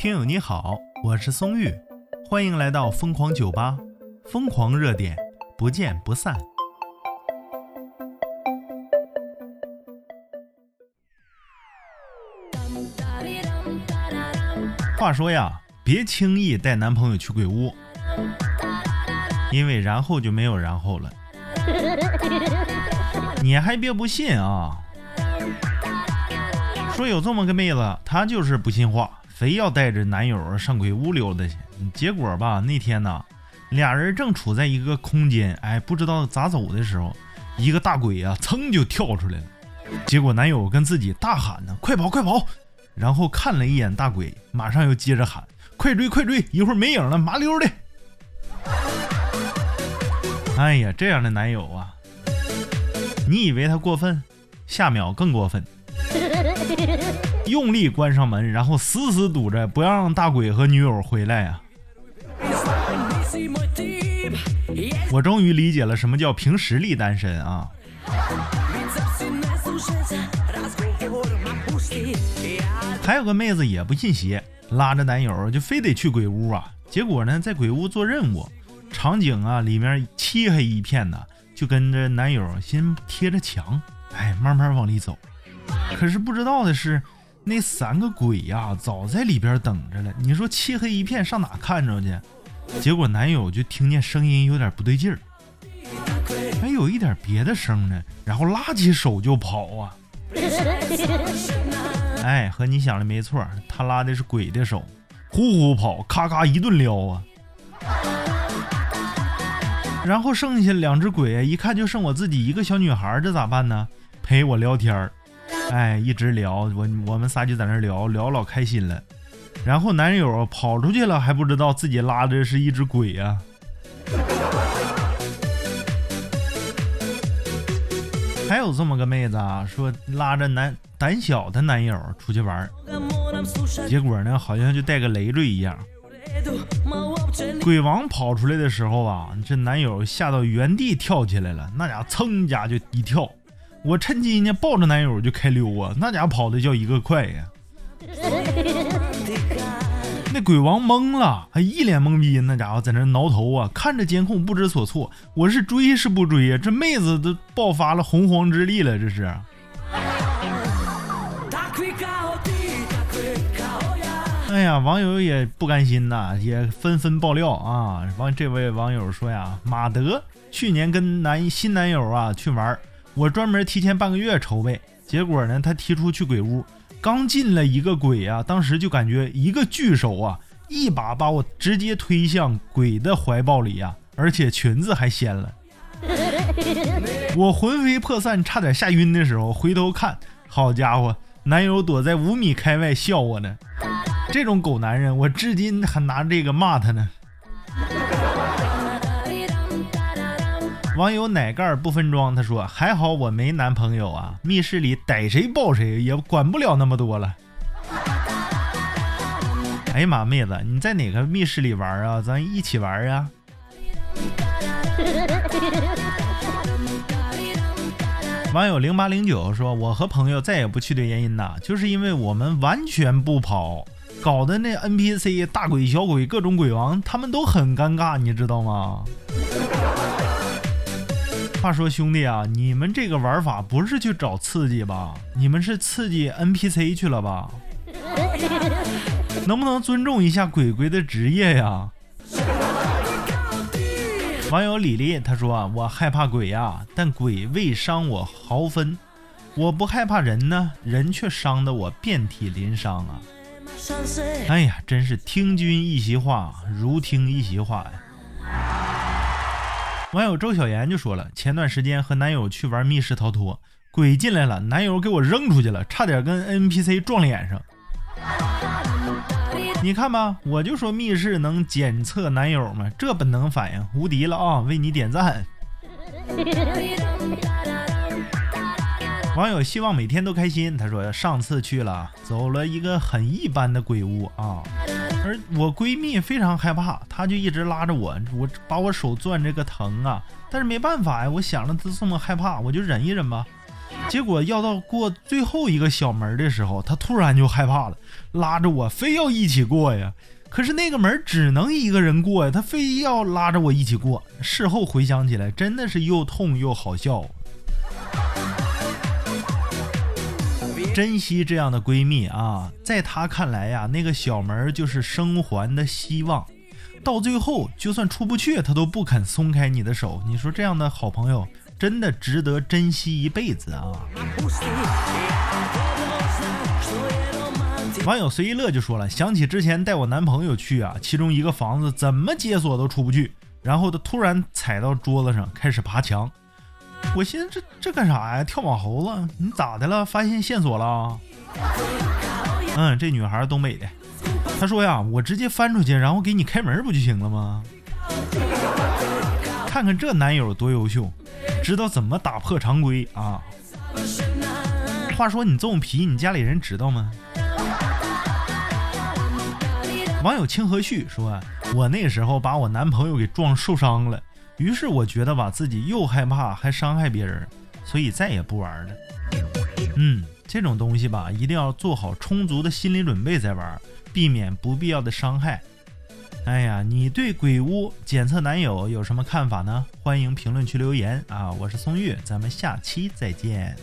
听友你好，我是松玉，欢迎来到疯狂酒吧，疯狂热点，不见不散。话说呀，别轻易带男朋友去鬼屋，因为然后就没有然后了。你还别不信啊！说有这么个妹子，她就是不信话，非要带着男友上鬼屋溜达去。结果吧，那天呢，俩人正处在一个空间，哎，不知道咋走的时候，一个大鬼啊，噌就跳出来了。结果男友跟自己大喊呢：“快跑，快跑！”然后看了一眼大鬼，马上又接着喊：“快追，快追！一会儿没影了，麻溜的。”哎呀，这样的男友啊，你以为他过分？下秒更过分，用力关上门，然后死死堵着，不让大鬼和女友回来啊！我终于理解了什么叫凭实力单身啊！还有个妹子也不信邪，拉着男友就非得去鬼屋啊！结果呢，在鬼屋做任务。场景啊，里面漆黑一片的，就跟着男友先贴着墙，哎，慢慢往里走。可是不知道的是，那三个鬼呀，早在里边等着了。你说漆黑一片，上哪看着去？结果男友就听见声音有点不对劲儿，还有一点别的声呢，然后拉起手就跑啊！哎，和你想的没错，他拉的是鬼的手，呼呼跑，咔咔一顿撩啊！然后剩下两只鬼，一看就剩我自己一个小女孩，这咋办呢？陪我聊天儿，哎，一直聊，我我们仨就在那聊聊老开心了。然后男友跑出去了，还不知道自己拉的是一只鬼呀。还有这么个妹子啊，说拉着男胆小的男友出去玩，结果呢，好像就带个累赘一样。鬼王跑出来的时候啊，这男友吓到原地跳起来了，那家伙噌家就一跳，我趁机呢抱着男友就开溜啊，那家伙跑的叫一个快呀！那鬼王懵了，还一脸懵逼，那家伙在那挠头啊，看着监控不知所措。我是追是不追呀？这妹子都爆发了洪荒之力了，这是。哎呀，网友也不甘心呐，也纷纷爆料啊。网这位网友说呀，马德去年跟男新男友啊去玩，我专门提前半个月筹备，结果呢，他提出去鬼屋，刚进了一个鬼啊，当时就感觉一个巨手啊，一把把我直接推向鬼的怀抱里呀，而且裙子还掀了，我魂飞魄散，差点吓晕的时候，回头看，好家伙，男友躲在五米开外笑我呢。这种狗男人，我至今还拿这个骂他呢。网友奶盖不分装，他说：“还好我没男朋友啊，密室里逮谁抱谁，也管不了那么多了。”哎呀妈，妹子，你在哪个密室里玩啊？咱一起玩啊！网友零八零九说：“我和朋友再也不去的原因呐，就是因为我们完全不跑。”搞的那 NPC 大鬼小鬼各种鬼王，他们都很尴尬，你知道吗？话说兄弟啊，你们这个玩法不是去找刺激吧？你们是刺激 NPC 去了吧？能不能尊重一下鬼鬼的职业呀？网友李丽他说啊，我害怕鬼呀，但鬼未伤我毫分。我不害怕人呢，人却伤得我遍体鳞伤啊。哎呀，真是听君一席话，如听一席话呀！网友周小妍就说了，前段时间和男友去玩密室逃脱，鬼进来了，男友给我扔出去了，差点跟 NPC 撞脸上。你看吧，我就说密室能检测男友吗？这本能反应无敌了啊！为你点赞。网友希望每天都开心。他说上次去了，走了一个很一般的鬼屋啊，而我闺蜜非常害怕，她就一直拉着我，我把我手攥这个疼啊，但是没办法呀，我想着她这么害怕，我就忍一忍吧。结果要到过最后一个小门的时候，他突然就害怕了，拉着我非要一起过呀。可是那个门只能一个人过呀，他非要拉着我一起过。事后回想起来，真的是又痛又好笑。珍惜这样的闺蜜啊，在她看来呀，那个小门就是生还的希望。到最后，就算出不去，她都不肯松开你的手。你说这样的好朋友，真的值得珍惜一辈子啊！网友随意乐就说了，想起之前带我男朋友去啊，其中一个房子怎么解锁都出不去，然后他突然踩到桌子上开始爬墙。我寻思这这干啥呀？跳网猴子？你咋的了？发现线索了？嗯，这女孩东北的，她说呀，我直接翻出去，然后给你开门不就行了吗？看看这男友多优秀，知道怎么打破常规啊！话说你这么皮，你家里人知道吗？网友清河旭说，我那个时候把我男朋友给撞受伤了。于是我觉得吧，自己又害怕还伤害别人，所以再也不玩了。嗯，这种东西吧，一定要做好充足的心理准备再玩，避免不必要的伤害。哎呀，你对鬼屋检测男友有什么看法呢？欢迎评论区留言啊！我是松玉，咱们下期再见。